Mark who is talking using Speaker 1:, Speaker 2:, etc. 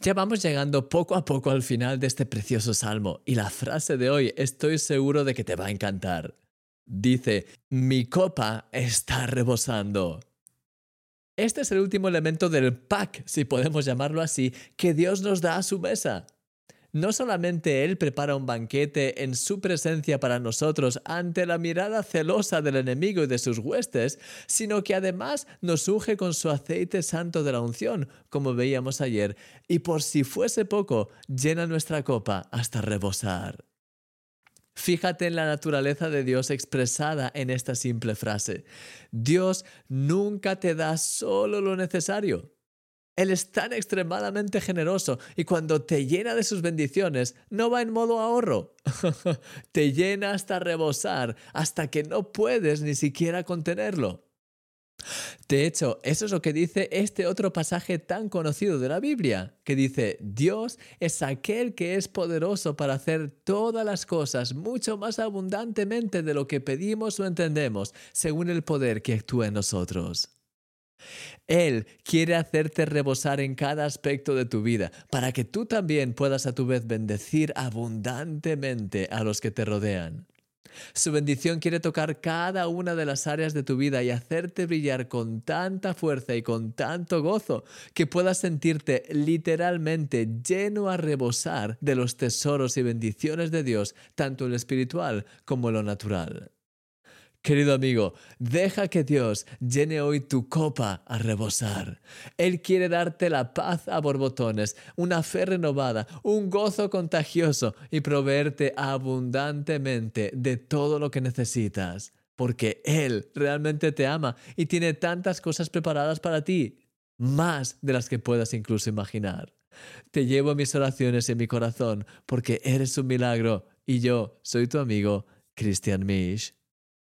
Speaker 1: Ya vamos llegando poco a poco al final de este precioso salmo y la frase de hoy estoy seguro de que te va a encantar. Dice, mi copa está rebosando. Este es el último elemento del pack, si podemos llamarlo así, que Dios nos da a su mesa. No solamente Él prepara un banquete en su presencia para nosotros ante la mirada celosa del enemigo y de sus huestes, sino que además nos unge con su aceite santo de la unción, como veíamos ayer, y por si fuese poco, llena nuestra copa hasta rebosar. Fíjate en la naturaleza de Dios expresada en esta simple frase. Dios nunca te da solo lo necesario. Él es tan extremadamente generoso y cuando te llena de sus bendiciones, no va en modo ahorro. te llena hasta rebosar, hasta que no puedes ni siquiera contenerlo. De hecho, eso es lo que dice este otro pasaje tan conocido de la Biblia, que dice, Dios es aquel que es poderoso para hacer todas las cosas mucho más abundantemente de lo que pedimos o entendemos, según el poder que actúa en nosotros. Él quiere hacerte rebosar en cada aspecto de tu vida para que tú también puedas a tu vez bendecir abundantemente a los que te rodean. Su bendición quiere tocar cada una de las áreas de tu vida y hacerte brillar con tanta fuerza y con tanto gozo que puedas sentirte literalmente lleno a rebosar de los tesoros y bendiciones de Dios, tanto en lo espiritual como en lo natural. Querido amigo, deja que Dios llene hoy tu copa a rebosar. Él quiere darte la paz a borbotones, una fe renovada, un gozo contagioso y proveerte abundantemente de todo lo que necesitas, porque Él realmente te ama y tiene tantas cosas preparadas para ti, más de las que puedas incluso imaginar. Te llevo mis oraciones en mi corazón porque eres un milagro y yo soy tu amigo, Christian Misch.